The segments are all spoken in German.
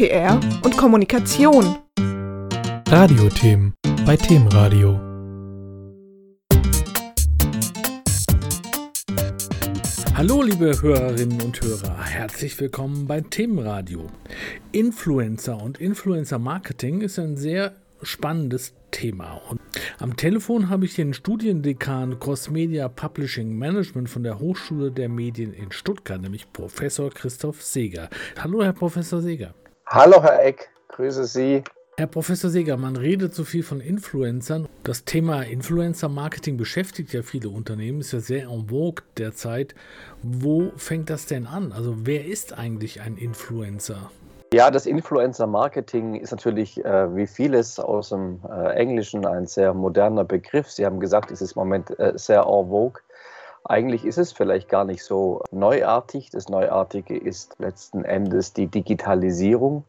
PR und Kommunikation. Radiothemen bei Themenradio. Hallo liebe Hörerinnen und Hörer, herzlich willkommen bei Themenradio. Influencer und Influencer Marketing ist ein sehr spannendes Thema. Und am Telefon habe ich den Studiendekan Cross Media Publishing Management von der Hochschule der Medien in Stuttgart, nämlich Professor Christoph Seeger. Hallo, Herr Professor Seeger. Hallo, Herr Eck, grüße Sie. Herr Professor Seeger, man redet so viel von Influencern. Das Thema Influencer-Marketing beschäftigt ja viele Unternehmen, ist ja sehr en vogue derzeit. Wo fängt das denn an? Also wer ist eigentlich ein Influencer? Ja, das Influencer-Marketing ist natürlich äh, wie vieles aus dem äh, Englischen ein sehr moderner Begriff. Sie haben gesagt, es ist im Moment äh, sehr en vogue. Eigentlich ist es vielleicht gar nicht so neuartig. Das Neuartige ist letzten Endes die Digitalisierung.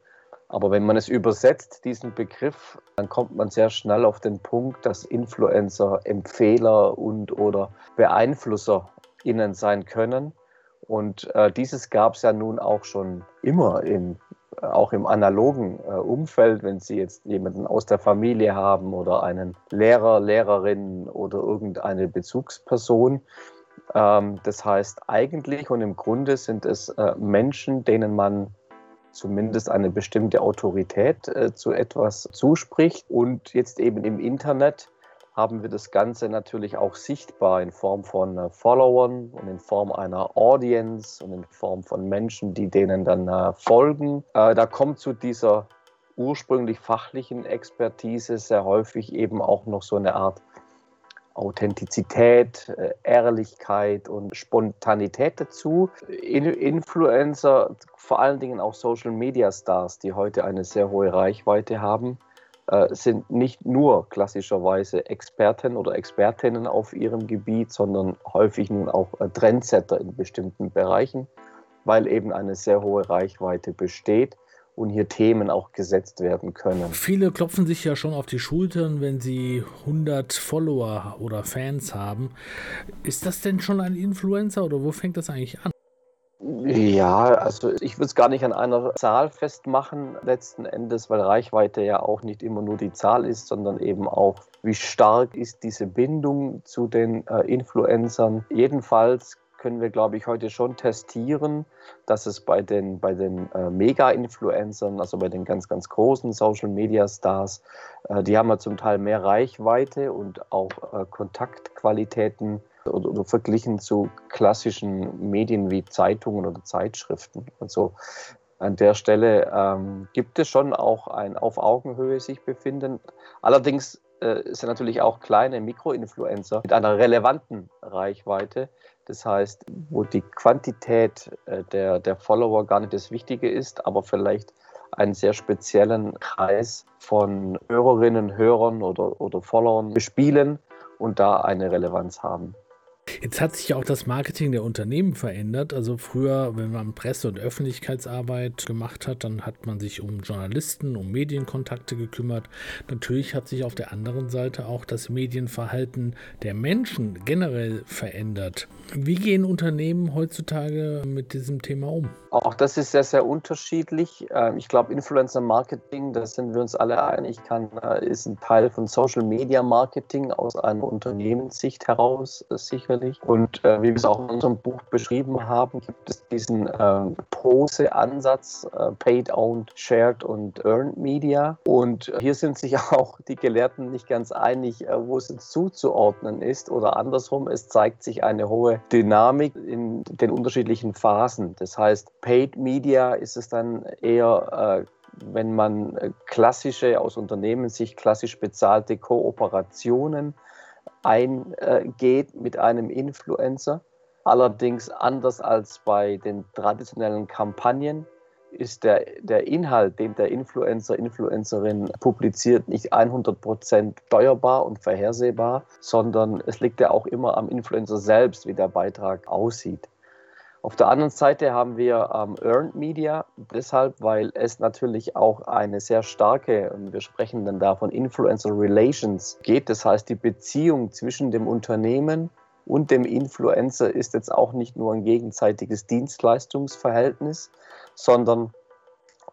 Aber wenn man es übersetzt, diesen Begriff, dann kommt man sehr schnell auf den Punkt, dass Influencer Empfehler und oder Beeinflusser innen sein können. Und äh, dieses gab es ja nun auch schon immer in auch im analogen äh, Umfeld, wenn Sie jetzt jemanden aus der Familie haben oder einen Lehrer, Lehrerin oder irgendeine Bezugsperson. Ähm, das heißt, eigentlich und im Grunde sind es äh, Menschen, denen man zumindest eine bestimmte Autorität äh, zu etwas zuspricht und jetzt eben im Internet haben wir das Ganze natürlich auch sichtbar in Form von äh, Followern und in Form einer Audience und in Form von Menschen, die denen dann folgen. Da kommt zu dieser ursprünglich fachlichen Expertise sehr häufig eben auch noch so eine Art Authentizität, äh, Ehrlichkeit und Spontanität dazu. In Influencer, vor allen Dingen auch Social Media Stars, die heute eine sehr hohe Reichweite haben, äh, sind nicht nur klassischerweise Experten oder Expertinnen auf ihrem Gebiet, sondern häufig nun auch äh, Trendsetter in bestimmten Bereichen, weil eben eine sehr hohe Reichweite besteht und hier Themen auch gesetzt werden können. Viele klopfen sich ja schon auf die Schultern, wenn sie 100 Follower oder Fans haben. Ist das denn schon ein Influencer oder wo fängt das eigentlich an? Ja, also ich würde es gar nicht an einer Zahl festmachen letzten Endes, weil Reichweite ja auch nicht immer nur die Zahl ist, sondern eben auch, wie stark ist diese Bindung zu den äh, Influencern. Jedenfalls können wir, glaube ich, heute schon testieren, dass es bei den, bei den äh, Mega-Influencern, also bei den ganz, ganz großen Social-Media-Stars, äh, die haben ja zum Teil mehr Reichweite und auch äh, Kontaktqualitäten oder, oder, verglichen zu klassischen Medien wie Zeitungen oder Zeitschriften. Also an der Stelle ähm, gibt es schon auch ein auf Augenhöhe sich befinden. Allerdings äh, sind natürlich auch kleine Mikroinfluencer mit einer relevanten Reichweite. Das heißt, wo die Quantität äh, der, der Follower gar nicht das Wichtige ist, aber vielleicht einen sehr speziellen Kreis von Hörerinnen, Hörern oder, oder Followern bespielen und da eine Relevanz haben. Jetzt hat sich ja auch das Marketing der Unternehmen verändert. Also früher, wenn man Presse- und Öffentlichkeitsarbeit gemacht hat, dann hat man sich um Journalisten, um Medienkontakte gekümmert. Natürlich hat sich auf der anderen Seite auch das Medienverhalten der Menschen generell verändert. Wie gehen Unternehmen heutzutage mit diesem Thema um? Auch das ist sehr, sehr unterschiedlich. Ähm, ich glaube, Influencer Marketing, da sind wir uns alle einig, kann, äh, ist ein Teil von Social Media Marketing aus einer Unternehmenssicht heraus äh, sicherlich. Und äh, wie wir es auch in unserem Buch beschrieben haben, gibt es diesen äh, Pose-Ansatz, äh, Paid, Owned, Shared und Earned Media. Und hier sind sich auch die Gelehrten nicht ganz einig, äh, wo es zuzuordnen ist oder andersrum. Es zeigt sich eine hohe Dynamik in den unterschiedlichen Phasen. Das heißt, Paid Media ist es dann eher, äh, wenn man äh, klassische, aus Unternehmenssicht klassisch bezahlte Kooperationen eingeht mit einem Influencer. Allerdings anders als bei den traditionellen Kampagnen ist der, der Inhalt, den der Influencer, Influencerin publiziert, nicht 100% steuerbar und vorhersehbar, sondern es liegt ja auch immer am Influencer selbst, wie der Beitrag aussieht. Auf der anderen Seite haben wir ähm, Earned Media, deshalb, weil es natürlich auch eine sehr starke, und wir sprechen dann da von Influencer Relations geht. Das heißt, die Beziehung zwischen dem Unternehmen und dem Influencer ist jetzt auch nicht nur ein gegenseitiges Dienstleistungsverhältnis, sondern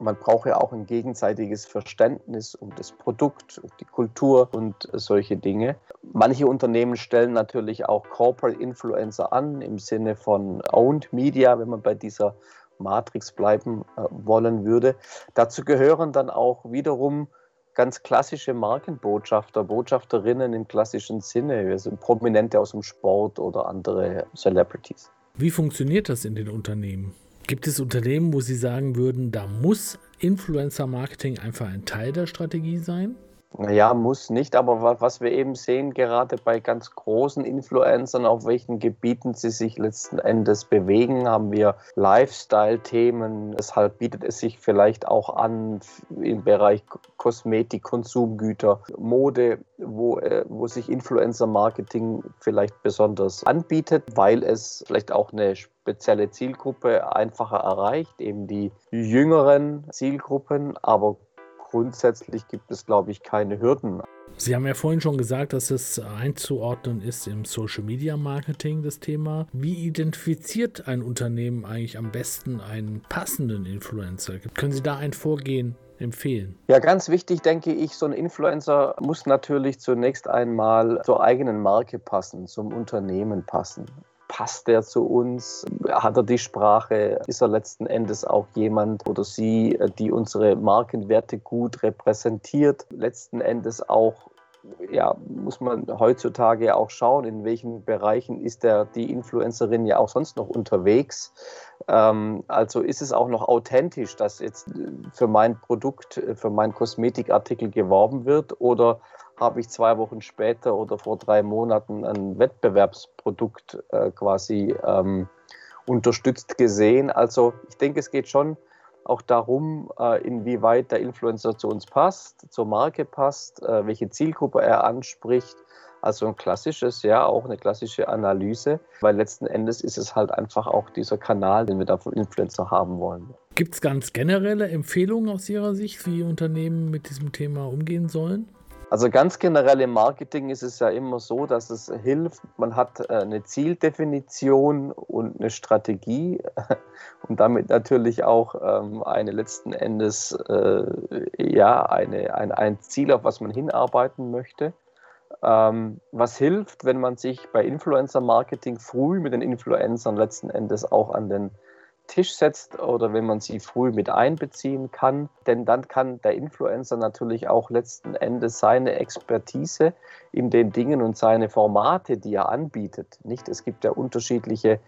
Man braucht ja auch ein gegenseitiges Verständnis um das Produkt, um die Kultur und solche Dinge. Manche Unternehmen stellen natürlich auch Corporate Influencer an im Sinne von Owned Media, wenn man bei dieser Matrix bleiben äh, wollen würde. Dazu gehören dann auch wiederum ganz klassische Markenbotschafter, Botschafterinnen im klassischen Sinne, also Prominente aus dem Sport oder andere Celebrities. Wie funktioniert das in den Unternehmen? Gibt es Unternehmen, wo Sie sagen würden, da muss Influencer-Marketing einfach ein Teil der Strategie sein? Ja, muss nicht, aber was wir eben sehen, gerade bei ganz großen Influencern, auf welchen Gebieten sie sich letzten Endes bewegen, haben wir Lifestyle-Themen. Deshalb bietet es sich vielleicht auch an im Bereich Kosmetik, Konsumgüter, Mode, wo, äh, wo sich Influencer-Marketing vielleicht besonders anbietet, weil es vielleicht auch eine spezielle Zielgruppe einfacher erreicht, eben die jüngeren Zielgruppen, aber grundsätzlich gibt es, glaube ich, keine Hürden. Sie haben ja vorhin schon gesagt, dass es einzuordnen ist im Social Media Marketing, das Thema. Wie identifiziert ein Unternehmen eigentlich am besten einen passenden Influencer? Können Sie da ein Vorgehen empfehlen? Ja, ganz wichtig, denke ich, so ein Influencer muss natürlich zunächst einmal zur eigenen Marke passen, zum Unternehmen passen passt der zu uns? Hat er die Sprache? Ist er letzten Endes auch jemand oder sie, die unsere Markenwerte gut repräsentiert? Letzten Endes auch ja, muss man heutzutage auch schauen, in welchen Bereichen ist der, die Influencerin ja auch sonst noch unterwegs. Ähm, also ist es auch noch authentisch, dass jetzt für mein Produkt, für meinen Kosmetikartikel geworben wird oder habe ich zwei Wochen später oder vor drei Monaten ein Wettbewerbsprodukt äh, quasi ähm, unterstützt gesehen. Also ich denke, es geht schon auch darum, äh, inwieweit der Influencer zu uns passt, zur Marke passt, äh, welche Zielgruppe er anspricht. Also ein klassisches, ja, auch eine klassische Analyse, weil letzten Endes ist es halt einfach auch dieser Kanal, den wir da von Influencer haben wollen. Gibt es ganz generelle Empfehlungen aus Ihrer Sicht, wie Unternehmen mit diesem Thema umgehen sollen? Also ganz generell im Marketing ist es ja immer so, dass es hilft, man hat äh, eine Zieldefinition und eine Strategie und damit natürlich auch ähm, eine letzten Endes äh, ja eine, ein, ein Ziel, auf was man hinarbeiten möchte. Ähm, was hilft, wenn man sich bei Influencer-Marketing früh mit den Influencern letzten Endes auch an den Tisch setzt oder wenn man sie früh mit einbeziehen kann. Denn dann kann der Influencer natürlich auch letzten Endes seine Expertise in den Dingen und seine Formate, die er anbietet. Nicht? Es gibt ja unterschiedliche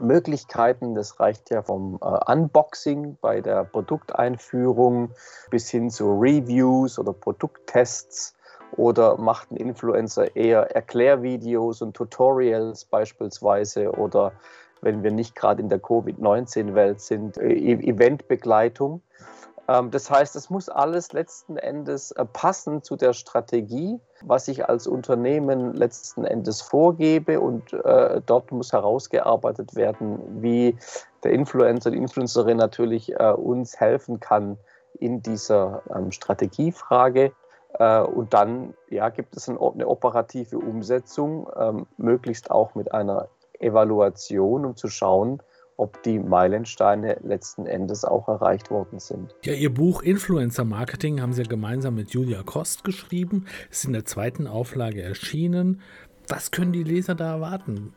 Möglichkeiten. Das reicht ja vom äh, Unboxing bei der Produkteinführung bis hin zu Reviews oder Produkttests oder macht ein Influencer eher Erklärvideos und Tutorials beispielsweise oder wenn wir nicht gerade in der Covid-19-Welt sind, äh, e-, Eventbegleitung. Ähm, das heißt, es muss alles letzten Endes äh, passen zu der Strategie, was ich als Unternehmen letzten Endes vorgebe und äh, dort muss herausgearbeitet werden, wie der Influencer, die Influencerin natürlich uns helfen kann in dieser ähm, Strategiefrage. und dann ja, gibt es eine operative Umsetzung, ähm, möglichst auch mit einer Evaluation, um zu schauen, ob die Meilensteine letzten Endes auch erreicht worden sind. Ja, Ihr Buch Influencer Marketing haben Sie ja gemeinsam mit Julia Kost geschrieben, ist in der zweiten Auflage erschienen. Was können die Leser da erwarten?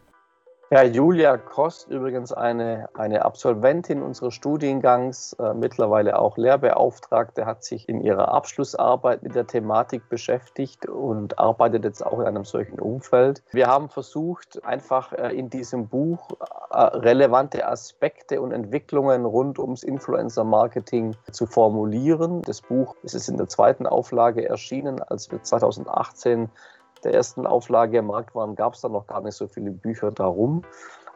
Ja, Julia Kost, übrigens eine, eine Absolventin unseres Studiengangs, äh, mittlerweile auch Lehrbeauftragte, hat sich in ihrer Abschlussarbeit mit der Thematik beschäftigt und arbeitet jetzt auch in einem solchen Umfeld. Wir haben versucht, einfach äh, in diesem Buch äh, relevante Aspekte und Entwicklungen rund ums Influencer-Marketing zu formulieren. Das Buch ist in der zweiten Auflage erschienen, als wir 2018 der ersten Auflage am Markt waren, gab es da noch gar nicht so viele Bücher darum.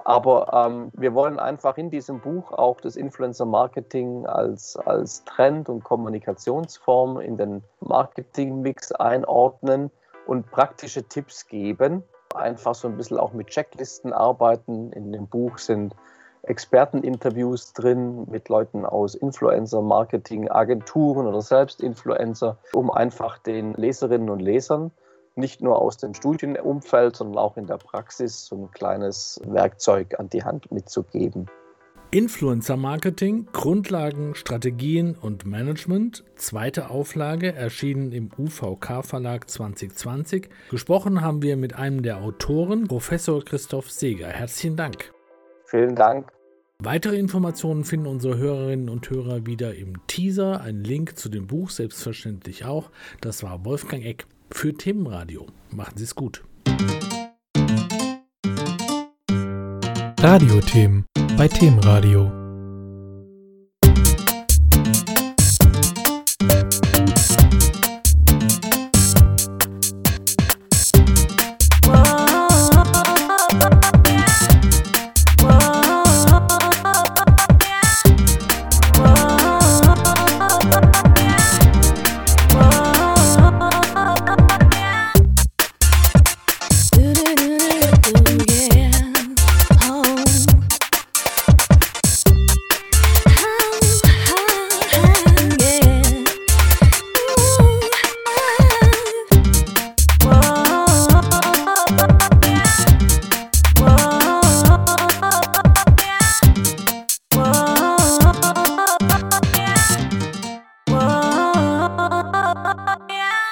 Aber ähm, wir wollen einfach in diesem Buch auch das Influencer-Marketing als, als Trend und Kommunikationsform in den Marketing-Mix einordnen und praktische Tipps geben. Einfach so ein bisschen auch mit Checklisten arbeiten. In dem Buch sind Experteninterviews drin mit Leuten aus Influencer, Marketing, Agenturen oder selbst Influencer, um einfach den Leserinnen und Lesern nicht nur aus dem Studienumfeld, sondern auch in der Praxis so ein kleines Werkzeug an die Hand mitzugeben. Influencer Marketing, Grundlagen, Strategien und Management, zweite Auflage, erschienen im UVK Verlag 2020. Gesprochen haben wir mit einem der Autoren, Professor Christoph Seeger. Herzlichen Dank. Vielen Dank. Weitere Informationen finden unsere Hörerinnen und Hörer wieder im Teaser. Ein Link zu dem Buch selbstverständlich auch. Das war Wolfgang Eck für Themenradio. Machen Sie es gut. Radiothemen bei Themenradio.